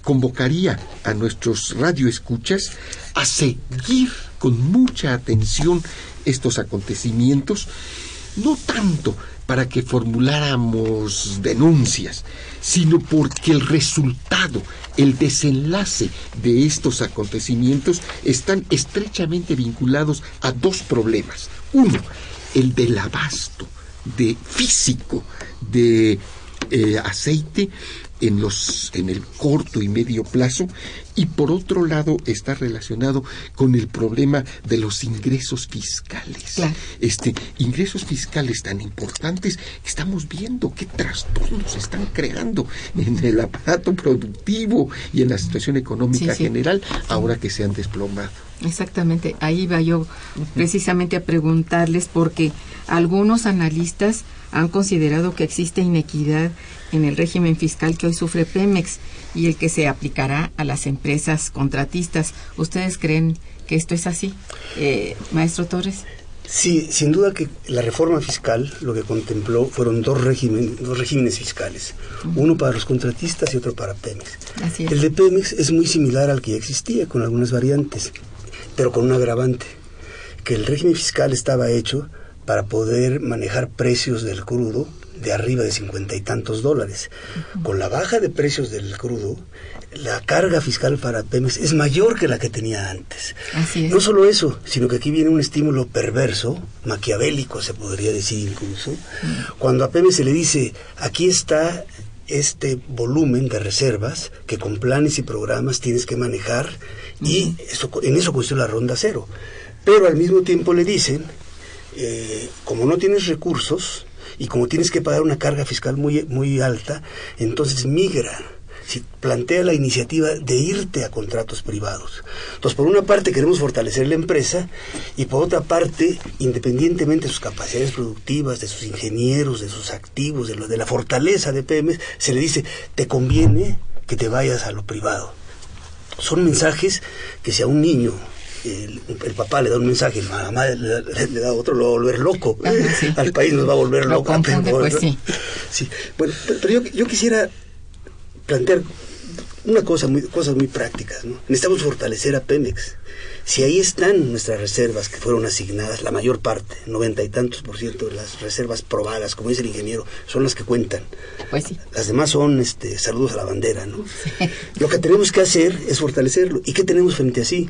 convocaría a nuestros radioescuchas a seguir con mucha atención estos acontecimientos, no tanto para que formuláramos denuncias, sino porque el resultado, el desenlace de estos acontecimientos están estrechamente vinculados a dos problemas. Uno, el del abasto de físico de eh, aceite en los en el corto y medio plazo y por otro lado está relacionado con el problema de los ingresos fiscales. Claro. Este ingresos fiscales tan importantes estamos viendo qué trastornos están creando en el aparato productivo y en la situación económica Sí, sí. general ahora que se han desplomado. Exactamente, ahí va yo precisamente a preguntarles porque algunos analistas han considerado que existe inequidad en el régimen fiscal que hoy sufre Pemex y el que se aplicará a las empresas contratistas. ¿Ustedes creen que esto es así, eh, maestro Torres? Sí, sin duda que la reforma fiscal lo que contempló fueron dos, régimen- dos regímenes fiscales, uno para los contratistas y otro para Pemex. Así es. El de Pemex es muy similar al que ya existía, con algunas variantes, pero con un agravante, que el régimen fiscal estaba hecho para poder manejar precios del crudo de arriba de cincuenta y tantos dólares. Con la baja de precios del crudo, la carga fiscal para Pemex es mayor que la que tenía antes. Así es. No solo eso, sino que aquí viene un estímulo perverso, maquiavélico se podría decir incluso, cuando a Pemex se le dice, aquí está este volumen de reservas que con planes y programas tienes que manejar y eso, en eso consistió la ronda cero. Pero al mismo tiempo le dicen, eh, como no tienes recursos, y como tienes que pagar una carga fiscal muy, muy alta, entonces migra si plantea la iniciativa de irte a contratos privados. Entonces, por una parte queremos fortalecer la empresa y por otra parte, independientemente de sus capacidades productivas, de sus ingenieros, de sus activos, de, lo, de la fortaleza de Pemex, se le dice, te conviene que te vayas a lo privado. Son mensajes que si a un niño el, el, papá le da un mensaje, la mamá le, le, da otro, lo va a volver loco. Ajá, sí. Al país nos va a volver Lo loco. confunde, pues, sí. Sí. Bueno, pero yo, yo quisiera plantear una cosa muy, cosas muy prácticas. ¿no? Necesitamos fortalecer a Pemex. Si ahí están nuestras reservas que fueron asignadas, la mayor parte, noventa y tantos por ciento de las reservas probadas, como dice el ingeniero, son las que cuentan. Pues sí. Las demás son este, saludos a la bandera, ¿no? Lo que tenemos que hacer es fortalecerlo. ¿Y qué tenemos frente a sí?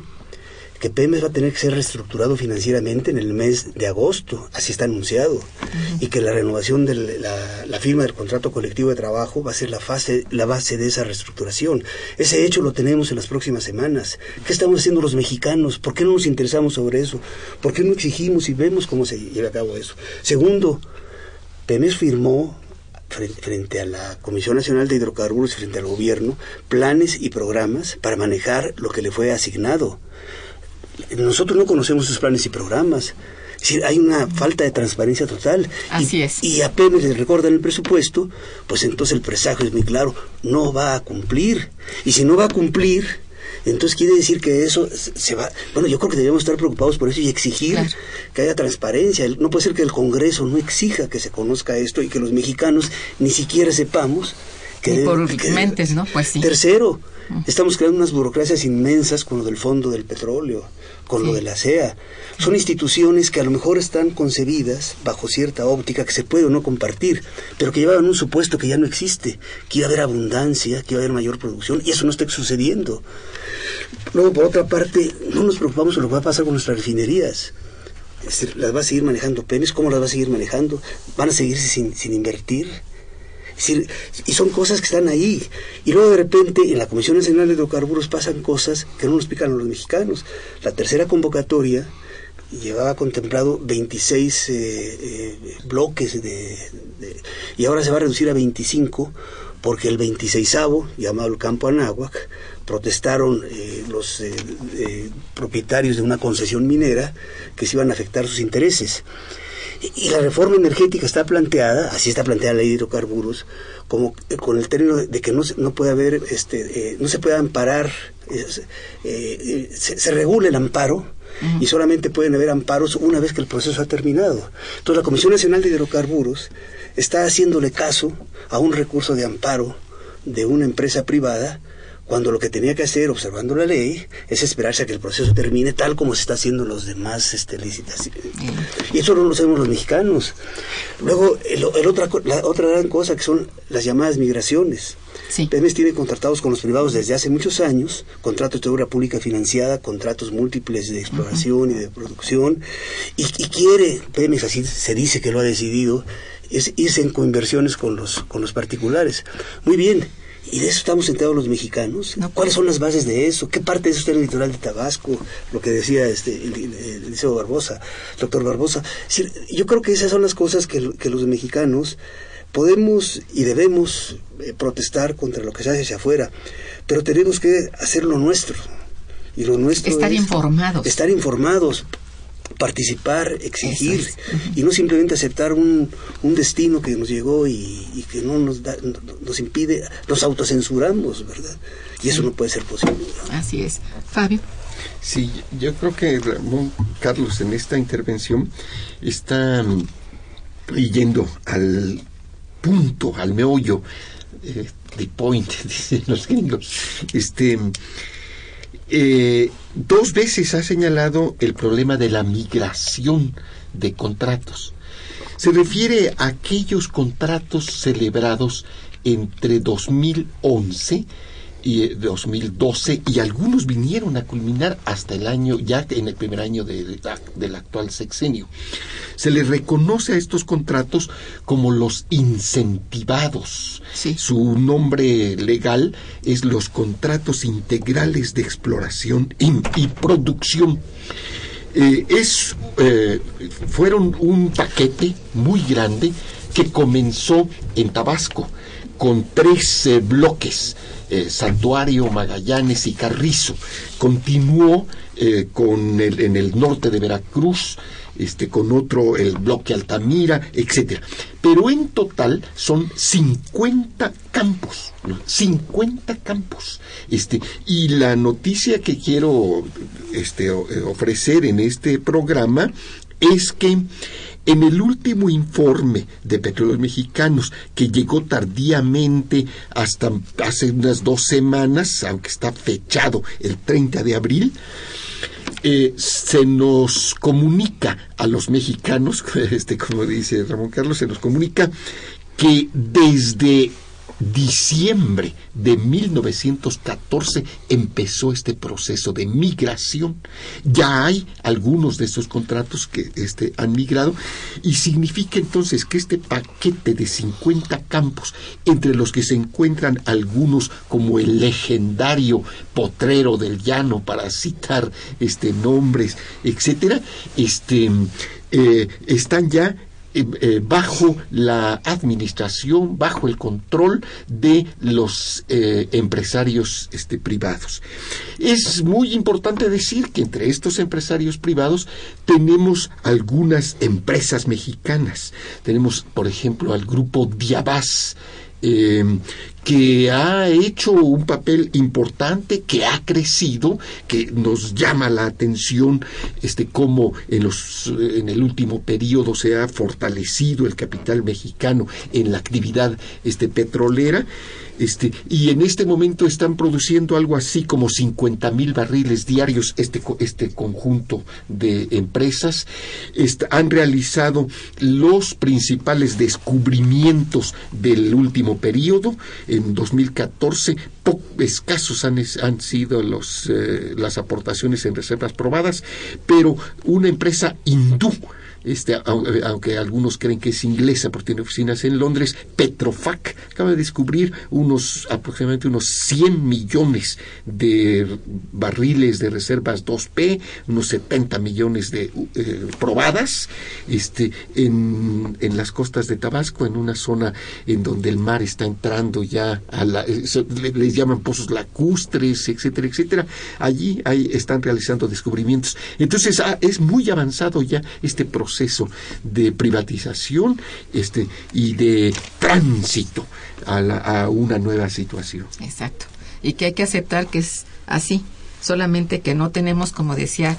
Que Pemex va a tener que ser reestructurado financieramente en el mes de agosto, así está anunciado, uh -huh. y que la renovación de la, la, firma del contrato colectivo de trabajo va a ser la, fase, la base de esa reestructuración. Ese hecho lo tenemos en las próximas semanas. ¿Qué estamos haciendo los mexicanos? ¿Por qué no nos interesamos sobre eso? ¿Por qué no exigimos y vemos cómo se lleva a cabo eso? Segundo, Pemex firmó frente a la Comisión Nacional de Hidrocarburos y frente al gobierno planes y programas para manejar lo que le fue asignado nosotros no conocemos sus planes y programas. Es decir, hay una falta de transparencia total. Así y, es. Y apenas les recordan el presupuesto, pues entonces el presagio es muy claro, no va a cumplir. Y si no va a cumplir, entonces quiere decir que eso se va... Bueno, yo creo que debemos estar preocupados por eso y exigir claro. que haya transparencia. No puede ser que el Congreso no exija que se conozca esto y que los mexicanos ni siquiera sepamos que... Y por que, mentes, ¿no? Pues sí. Tercero, Estamos creando unas burocracias inmensas con lo del Fondo del Petróleo, con sí. lo de la CEA. Son instituciones que a lo mejor están concebidas bajo cierta óptica que se puede o no compartir, pero que llevaban un supuesto que ya no existe, que iba a haber abundancia, que iba a haber mayor producción, y eso no está sucediendo. Luego, por otra parte, no nos preocupamos de lo que va a pasar con nuestras refinerías. ¿Las va a seguir manejando Pemex? ¿Cómo las va a seguir manejando? ¿Van a seguirse sin, sin invertir? Y son cosas que están ahí. Y luego de repente en la Comisión Nacional de Hidrocarburos pasan cosas que no nos explican a los mexicanos. La tercera convocatoria llevaba contemplado 26 eh, eh, bloques de, y ahora se va a reducir a 25 porque el 26 llamado el Campo Anáhuac, protestaron eh, los eh, propietarios de una concesión minera que se iban a afectar sus intereses. Y la reforma energética está planteada, así está planteada la ley de hidrocarburos, como eh, con el término de, que no se, no puede haber, este, eh, no se puede amparar, eh, se, se regula el amparo, y solamente pueden haber amparos una vez que el proceso ha terminado. Entonces la Comisión Nacional de Hidrocarburos está haciéndole caso a un recurso de amparo de una empresa privada cuando lo que tenía que hacer, observando la ley, es esperarse a que el proceso termine tal como se está haciendo en los demás este, licitaciones. Y eso no lo sabemos los mexicanos. Luego, el, el otra, la otra gran cosa que son las llamadas migraciones. Sí. Pemex tiene contratados con los privados desde hace muchos años, contratos de obra pública financiada, contratos múltiples de exploración uh -huh. y de producción, y, y, quiere, Pemex así se dice que lo ha decidido, es irse en coinversiones con los, con los particulares. Muy bien, y de eso estamos sentados los mexicanos. No, ¿Cuáles son las bases de eso? ¿Qué parte de eso está en el litoral de Tabasco? Lo que decía este, el, el, Barbosa, doctor Barbosa. Decir, yo creo que esas son las cosas que, que los mexicanos podemos y debemos eh, protestar contra lo que se hace hacia afuera, pero tenemos que hacer lo nuestro. Y lo nuestro estar es informados. Estar informados, participar, exigir es. y no simplemente aceptar un, un destino que nos llegó y, y que no nos, da, nos impide, nos autocensuramos, ¿verdad? Y eso no puede ser posible. ¿no? Así es. Fabio. Sí, yo creo que Ramón Carlos en esta intervención está um, yendo al punto, al meollo, eh, the point, dicen los gringos. Este, eh, dos veces ha señalado el problema de la migración de contratos. Se refiere a aquellos contratos celebrados entre 2011 y 2012 y algunos vinieron a culminar hasta el año ya en el primer año de, de, del actual sexenio. Se les reconoce a estos contratos como los incentivados. Sí. Su nombre legal es los contratos integrales de exploración y, y producción. Eh, es, eh, fueron un paquete muy grande que comenzó en Tabasco con tres eh, bloques, eh, Santuario, Magallanes y Carrizo. Continuó eh, con el, en el norte de Veracruz, este, con otro, el bloque Altamira, etcétera. Pero en total son 50 campos, ¿no? 50 campos. Este, y la noticia que quiero este, eh, ofrecer en este programa es que en el último informe de Petróleos Mexicanos, que llegó tardíamente hasta hace unas dos semanas, aunque está fechado el 30 de abril, eh, se nos comunica a los mexicanos, este, como dice Ramón Carlos, se nos comunica que desde diciembre de 1914 empezó este proceso de migración. Ya hay algunos de estos contratos que este, han migrado y significa entonces que este paquete de 50 campos, entre los que se encuentran algunos como el legendario potrero del llano, para citar este, nombres, etcétera, este, eh, están ya eh, eh, bajo la administración, bajo el control de los eh, empresarios este, privados. Es muy importante decir que entre estos empresarios privados tenemos algunas empresas mexicanas. Tenemos, por ejemplo, al grupo Diabás, que ha hecho un papel importante, que ha crecido, que nos llama la atención este cómo en los en el último periodo se ha fortalecido el capital mexicano en la actividad este petrolera. Este, y en este momento están produciendo algo así como 50 mil barriles diarios este, este conjunto de empresas. Han realizado los principales descubrimientos del último periodo. En 2014, po- escasos han, han sido los, eh, las aportaciones en reservas probadas, pero una empresa hindú este, eh, aunque algunos creen que es inglesa porque tiene oficinas en Londres, Petrofac acaba de descubrir unos aproximadamente unos 100 millones de barriles de reservas 2P, unos 70 millones de eh, probadas, este, en, en las costas de Tabasco, en una zona en donde el mar está entrando ya a la, eh, les llaman pozos lacustres, etcétera, etcétera. Allí ahí están realizando descubrimientos. Entonces ah, es muy avanzado ya este proceso de privatización este, y de tránsito a, la- a una nueva situación. Exacto. Y que hay que aceptar que es así. Solamente que no tenemos, como decía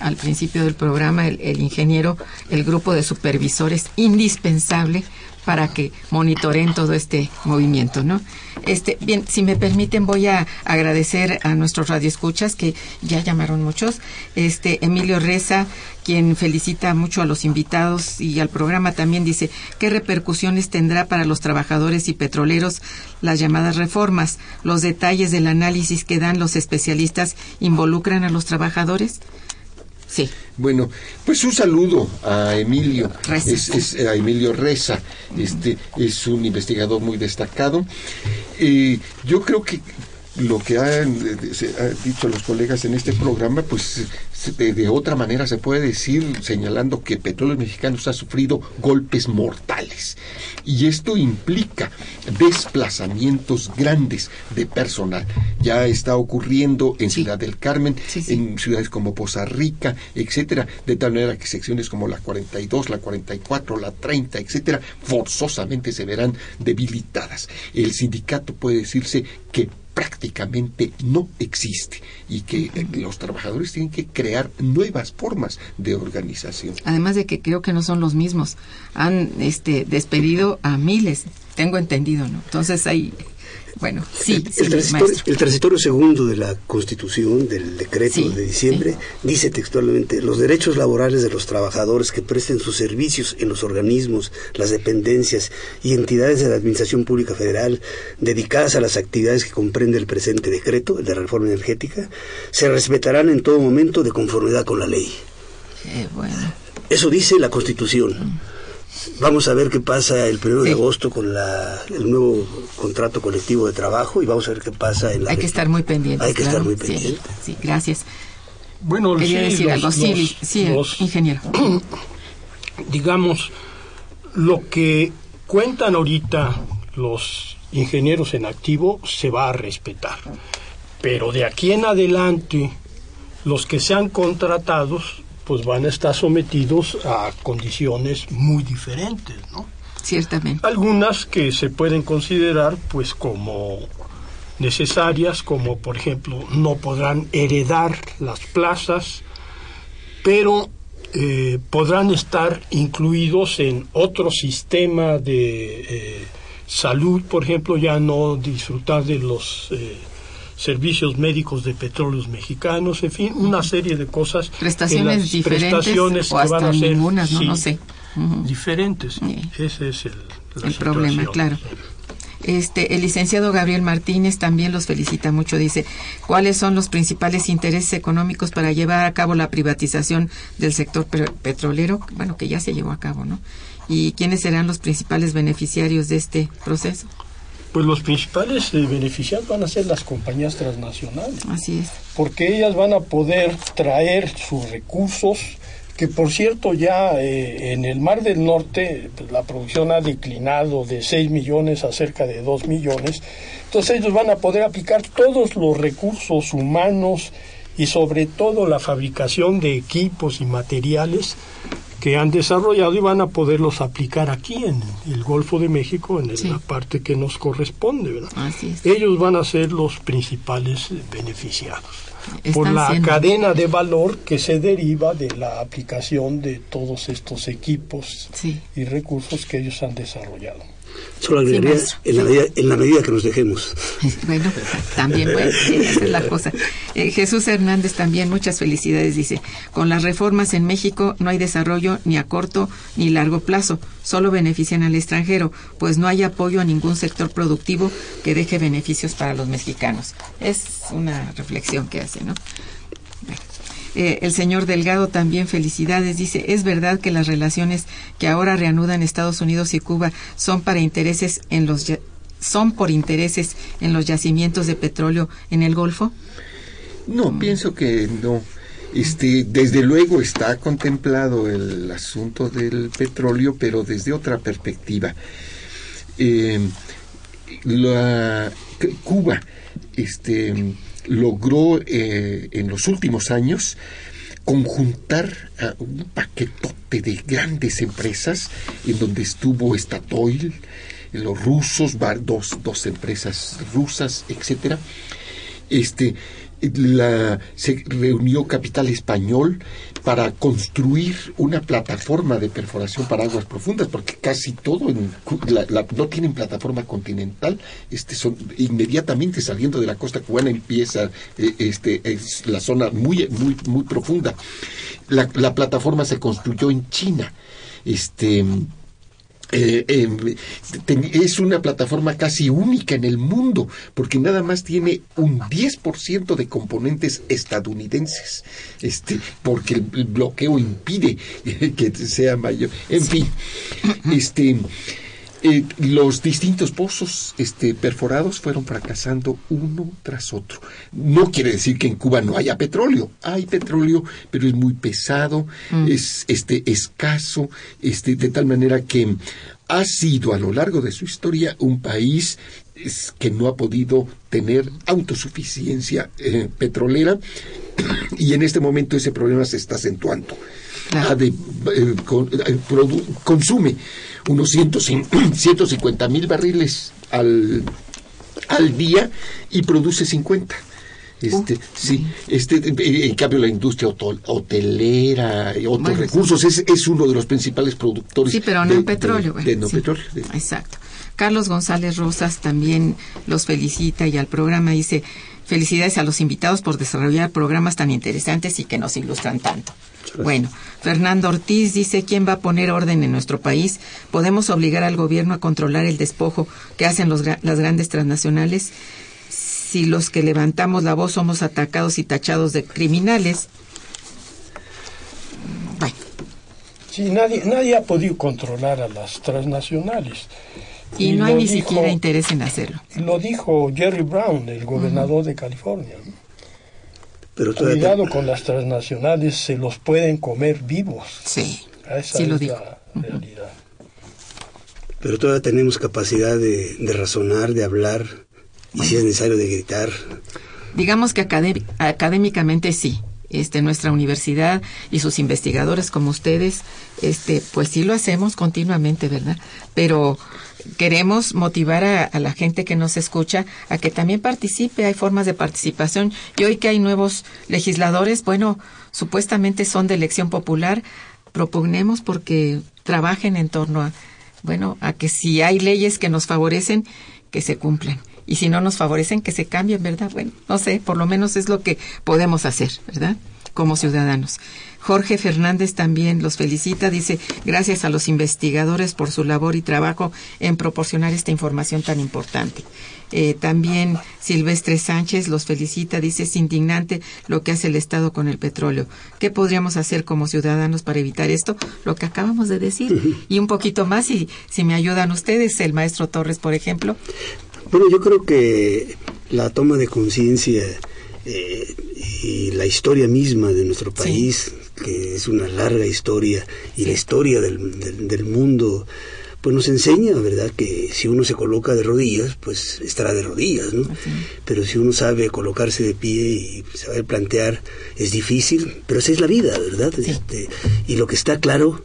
al principio del programa el, el ingeniero, el grupo de supervisores indispensable para que monitoreen todo este movimiento, ¿no? Este, bien, si me permiten voy a agradecer a nuestros radioescuchas que ya llamaron muchos. Este, Emilio Reza, quien felicita mucho a los invitados y al programa también dice, ¿qué repercusiones tendrá para los trabajadores y petroleros las llamadas reformas? ¿Los detalles del análisis que dan los especialistas involucran a los trabajadores? Sí. Bueno, pues un saludo a Emilio, Reza. es, es, a Emilio Reza, este es un investigador muy destacado. Eh, yo creo que lo que han, eh, se han dicho los colegas en este programa, pues de, de otra manera se puede decir señalando que Petróleos Mexicanos ha sufrido golpes mortales. Y esto implica desplazamientos grandes de personal. Ya está ocurriendo en Sí. Ciudad del Carmen, Sí, sí. en ciudades como Poza Rica, etcétera, de tal manera que secciones como la 42, la 44, la 30, etcétera, forzosamente se verán debilitadas. El sindicato puede decirse que prácticamente no existe y que eh, los trabajadores tienen que crear nuevas formas de organización. Además de que creo que no son los mismos. Han este, despedido a miles, tengo entendido, ¿no? Entonces hay, bueno, sí, el, sí, el transitorio, maestro. el transitorio segundo de la Constitución, del decreto Sí, de diciembre, dice textualmente, los derechos laborales de los trabajadores que presten sus servicios en los organismos, las dependencias y entidades de la Administración Pública Federal dedicadas a las actividades que comprende el presente decreto, el de reforma energética, se respetarán en todo momento de conformidad con la ley. Eh, bueno, Eso dice la Constitución. Vamos a ver qué pasa el 1 de Sí. agosto con la, el nuevo contrato colectivo de trabajo y vamos a ver qué pasa en la... hay que estar muy pendientes. Hay que claro. estar muy Sí, pendientes. Sí, gracias. Bueno, Quería sí, decir los- algo. Sí, los- sí, los- ingeniero. digamos, lo que cuentan ahorita los ingenieros en activo se va a respetar. Pero de aquí en adelante, los que sean contratados, pues van a estar sometidos a condiciones muy diferentes, ¿no? Ciertamente. Algunas que se pueden considerar, pues, como necesarias, como por ejemplo, no podrán heredar las plazas, pero eh, podrán estar incluidos en otro sistema de eh, salud, por ejemplo, ya no disfrutar de los eh, servicios médicos de petróleos mexicanos, en fin, una serie de cosas. Prestaciones diferentes prestaciones o que hasta van a ser ningunas, ¿no? sí, No sé. Diferentes. Ese es el, El problema, claro. Este, el licenciado Gabriel Martínez también los felicita mucho. Dice, ¿cuáles son los principales intereses económicos para llevar a cabo la privatización del sector pe- petrolero? Bueno, que ya se llevó a cabo, ¿no? ¿Y quiénes serán los principales beneficiarios de este proceso? Pues los principales eh, beneficiados van a ser las compañías transnacionales. Así es. porque ellas van a poder traer sus recursos, que por cierto ya eh, en el Mar del Norte pues, la producción ha declinado de 6 millones a cerca de 2 millones, entonces ellos van a poder aplicar todos los recursos humanos y sobre todo la fabricación de equipos y materiales que han desarrollado y van a poderlos aplicar aquí en el Golfo de México, en Sí. la parte que nos corresponde, ¿verdad? Así es. ellos van a ser los principales eh, beneficiados por la siendo. cadena de valor que se deriva de la aplicación de todos estos equipos Sí. y recursos que ellos han desarrollado. Solo agregaría en, la medida, en la medida que nos dejemos. Bueno, también bueno, esa es la cosa. Eh, Jesús Hernández también, muchas felicidades, dice. Con las reformas en México no hay desarrollo ni a corto ni largo plazo, solo benefician al extranjero, pues no hay apoyo a ningún sector productivo que deje beneficios para los mexicanos. Es una reflexión que hace, ¿no? Eh, el señor Delgado también felicidades. Dice, ¿es verdad que las relaciones que ahora reanudan Estados Unidos y Cuba son para intereses en los son por intereses en los yacimientos de petróleo en el Golfo? No, pienso que no. Este, desde luego está contemplado el asunto del petróleo, pero desde otra perspectiva. Eh, la- Cuba este, logró eh, en los últimos años conjuntar a un paquetote de grandes empresas en donde estuvo Statoil, los rusos, dos, dos empresas rusas, etcétera. Este, la, se reunió capital español para construir una plataforma de perforación para aguas profundas, porque casi todo en la- no tienen plataforma continental, este son inmediatamente saliendo de la costa cubana empieza eh, este es la zona muy muy muy profunda. La, la plataforma se construyó en China. Este eh, eh, ten- es una plataforma casi única en el mundo, porque nada más tiene un 10% de componentes estadounidenses, este, porque el, el bloqueo impide que sea mayor. En fin, este, eh, los distintos pozos este, perforados fueron fracasando uno tras otro. No quiere decir que en Cuba no haya petróleo. Hay petróleo, pero es muy pesado, es este, escaso, este, de tal manera que ha sido a lo largo de su historia un país es, que no ha podido tener autosuficiencia eh, petrolera y en este momento ese problema se está acentuando. Claro. Ha de, eh, con- produ- consume unos 150 mil barriles al, al día y produce 50. Este, Uh, sí, este, eh, en cambio la industria hotel- hotelera y otros Bueno, recursos es, es uno de los principales productores. Sí, pero no de- en petróleo. de- de no sí. petróleo. Exacto. Carlos González Rosas también los felicita y al programa dice felicidades a los invitados por desarrollar programas tan interesantes y que nos ilustran tanto. Bueno, Fernando Ortiz dice, ¿quién va a poner orden en nuestro país? ¿Podemos obligar al gobierno a controlar el despojo que hacen los las grandes transnacionales? Si los que levantamos la voz somos atacados y tachados de criminales. Bueno, Sí, nadie, nadie ha podido controlar a las transnacionales. Y no hay ni dijo- siquiera interés en hacerlo. Lo dijo Jerry Brown, el gobernador de California. Pero Cuidado con las transnacionales, se los pueden comer vivos. Sí, Esa sí lo dijo. la realidad. pero todavía tenemos capacidad de, de razonar, de hablar, y si es necesario de gritar. Digamos que acadé- académicamente sí. Este, nuestra universidad y sus investigadores como ustedes, este, pues sí lo hacemos continuamente, ¿verdad? Pero queremos motivar a, la gente que nos escucha a que también participe. Hay formas de participación. Y hoy que hay nuevos legisladores, bueno, supuestamente son de elección popular, proponemos porque trabajen en torno a, bueno, a que si hay leyes que nos favorecen, que se cumplan. Y si no nos favorecen, que se cambien, ¿verdad? Bueno, no sé, por lo menos es lo que podemos hacer, ¿verdad? Como ciudadanos. Jorge Fernández también los felicita, dice, gracias a los investigadores por su labor y trabajo en proporcionar esta información tan importante. Eh, también Silvestre Sánchez los felicita, dice, es indignante lo que hace el Estado con el petróleo. ¿Qué podríamos hacer como ciudadanos para evitar esto? Lo que acabamos de decir. Y un poquito más, y si me ayudan ustedes, el maestro Torres, por ejemplo. Bueno, yo creo que la toma de conciencia eh, y la historia misma de nuestro país, que es una larga historia, y la historia del, del, del mundo, pues nos enseña, ¿verdad?, que si uno se coloca de rodillas, pues estará de rodillas, ¿no? Pero si uno sabe colocarse de pie y saber plantear, es difícil, pero esa es la vida, ¿verdad? Este, y lo que está claro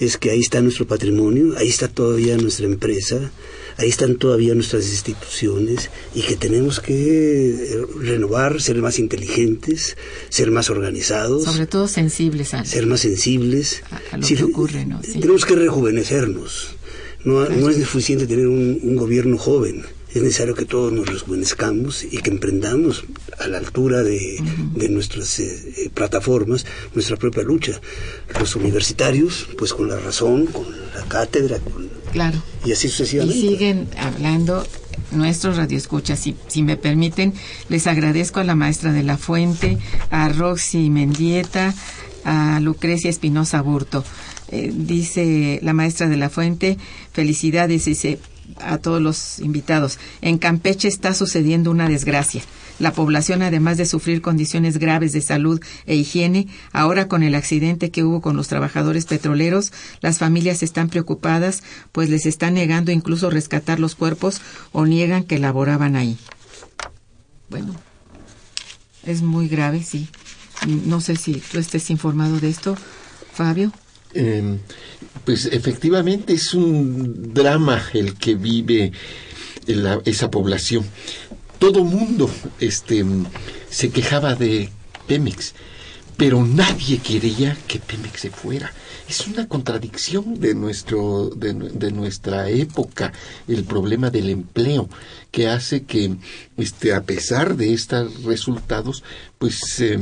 es que ahí está nuestro patrimonio, ahí está todavía nuestra empresa, ahí están todavía nuestras instituciones y que tenemos que eh, renovar, ser más inteligentes, ser más organizados, Sobre todo sensibles a, ser más sensibles. a lo Sí, que ocurre, ¿no? Sí. Tenemos que rejuvenecernos. No, no es suficiente tener un, un gobierno joven. Es necesario que todos nos rejuvenezcamos y que emprendamos a la altura de, de nuestras eh, eh, plataformas nuestra propia lucha. Los universitarios, pues con la razón, con la cátedra, con- Claro. y así Y sucesivamente. siguen hablando nuestros radioescuchas. Si, si me permiten, les agradezco a la maestra de la Fuente, a Roxy Mendieta, a Lucrecia Espinosa Burto. Eh, dice la maestra de la Fuente, felicidades, dice a todos los invitados. En Campeche está sucediendo una desgracia. La población, además de sufrir condiciones graves de salud e higiene, ahora con el accidente que hubo con los trabajadores petroleros, las familias están preocupadas, pues les están negando incluso rescatar los cuerpos o niegan que laboraban ahí. Bueno, es muy grave, sí. No sé si tú estés informado de esto, Fabio. Eh, pues efectivamente es un drama el que vive esa población. Todo mundo este, se quejaba de Pemex, pero nadie quería que Pemex se fuera. Es una contradicción de, nuestro, de, nu- de nuestra época, el problema del empleo, que hace que, este, a pesar de estos resultados, pues, eh,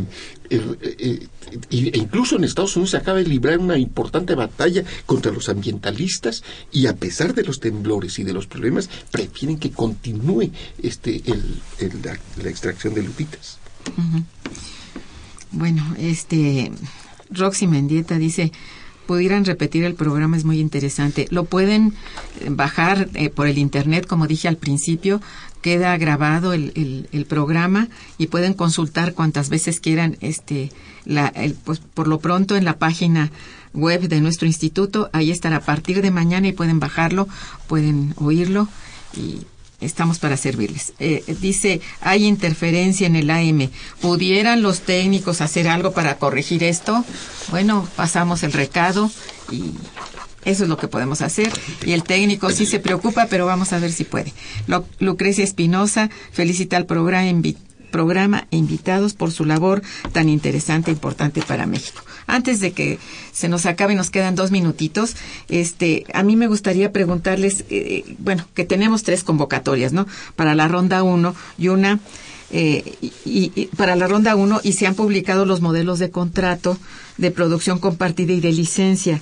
eh, e incluso en Estados Unidos se acaba de librar una importante batalla contra los ambientalistas y a pesar de los temblores y de los problemas, prefieren que continúe este, el, la extracción de lupitas. Bueno, este Roxy Mendieta dice, pudieran repetir el programa, es muy interesante. Lo pueden eh, bajar eh, por el internet, como dije al principio, queda grabado el, el, programa y pueden consultar cuantas veces quieran, este, la, el, pues, por lo pronto en la página web de nuestro instituto, ahí estará a partir de mañana y pueden bajarlo, pueden oírlo y Estamos para servirles. Eh, dice, hay interferencia en el AM. ¿Pudieran los técnicos hacer algo para corregir esto? Bueno, pasamos el recado y eso es lo que podemos hacer. Y el técnico sí se preocupa, pero vamos a ver si puede. Lucrecia Espinosa felicita al programa, programa e invitados por su labor tan interesante e importante para México. Antes de que se nos acabe, nos quedan dos minutitos. Este, a mí me gustaría preguntarles, eh, bueno, que tenemos tres convocatorias, ¿no? Para la ronda uno y una eh, y, para la ronda uno y se han publicado los modelos de contrato de producción compartida y de licencia.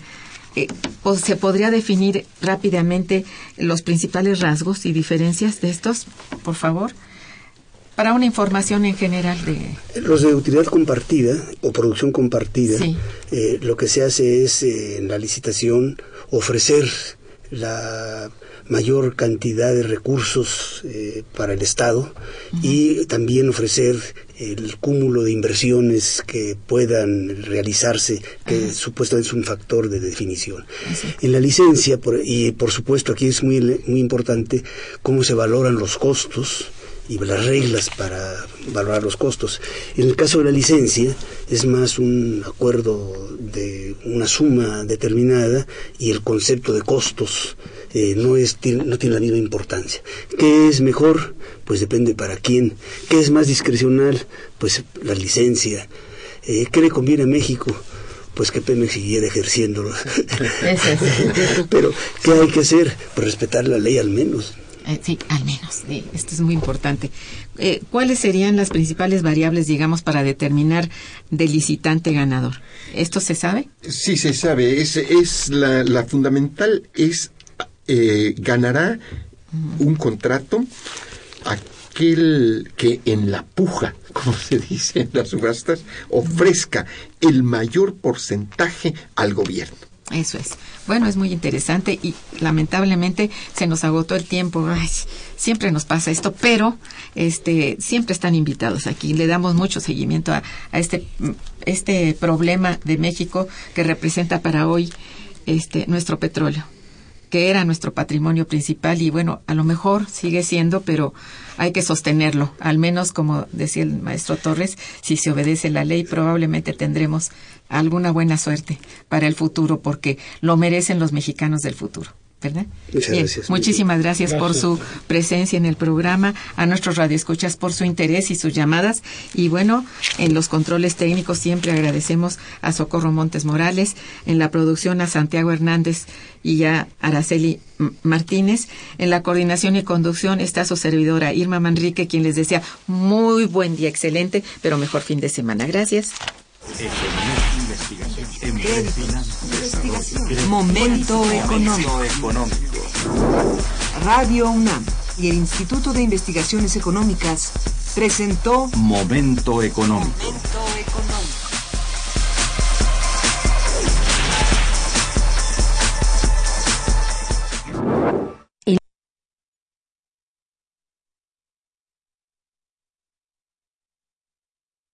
Eh, ¿o ¿Se podría definir rápidamente los principales rasgos y diferencias de estos, por favor? Para una información en general de... Los de utilidad compartida o producción compartida, Sí. eh, lo que se hace es eh, en la licitación ofrecer la mayor cantidad de recursos eh, para el Estado y también ofrecer el cúmulo de inversiones que puedan realizarse, que supuestamente es un factor de definición. En la licencia, y por supuesto aquí es muy, muy importante cómo se valoran los costos, y las reglas para valorar los costos. En el caso de la licencia es más un acuerdo de una suma determinada y el concepto de costos eh, no, es, no tiene la misma importancia. ¿Qué es mejor? Pues depende para quién. ¿Qué es más discrecional? Pues la licencia. Eh, ¿Qué le conviene a México? pues que Pemex siguiera ejerciéndolo. Pero, ¿qué hay que hacer? Pues respetar la ley al menos. Eh, sí, al menos. esto es muy importante. Eh, ¿Cuáles serían las principales variables, digamos, para determinar del licitante ganador? ¿Esto se sabe? Sí, se sabe. Es, es la, la fundamental es eh, ganará un contrato aquel que en la puja, como se dice en las subastas, ofrezca el mayor porcentaje al gobierno. Eso es. Bueno, es muy interesante y lamentablemente se nos agotó el tiempo. siempre nos pasa esto, pero este siempre están invitados aquí. Le damos mucho seguimiento a, este este problema de México que representa para hoy este nuestro petróleo que era nuestro patrimonio principal y bueno, a lo mejor sigue siendo, pero hay que sostenerlo. Al menos, como decía el maestro Torres, si se obedece la ley, probablemente tendremos alguna buena suerte para el futuro, porque lo merecen los mexicanos del futuro. ¿verdad? Muchas gracias. Muchísimas gracias, por su presencia en el programa, a nuestros radioescuchas por su interés y sus llamadas. Y bueno, en los controles técnicos siempre agradecemos a Socorro Montes Morales, en la producción a Santiago Hernández y a Araceli Martínez. En la coordinación y conducción está su servidora Irma Manrique, quien les desea muy buen día, excelente, pero mejor fin de semana. Gracias. Momento económico. Radio UNAM y el Instituto de Investigaciones Económicas presentó Momento económico.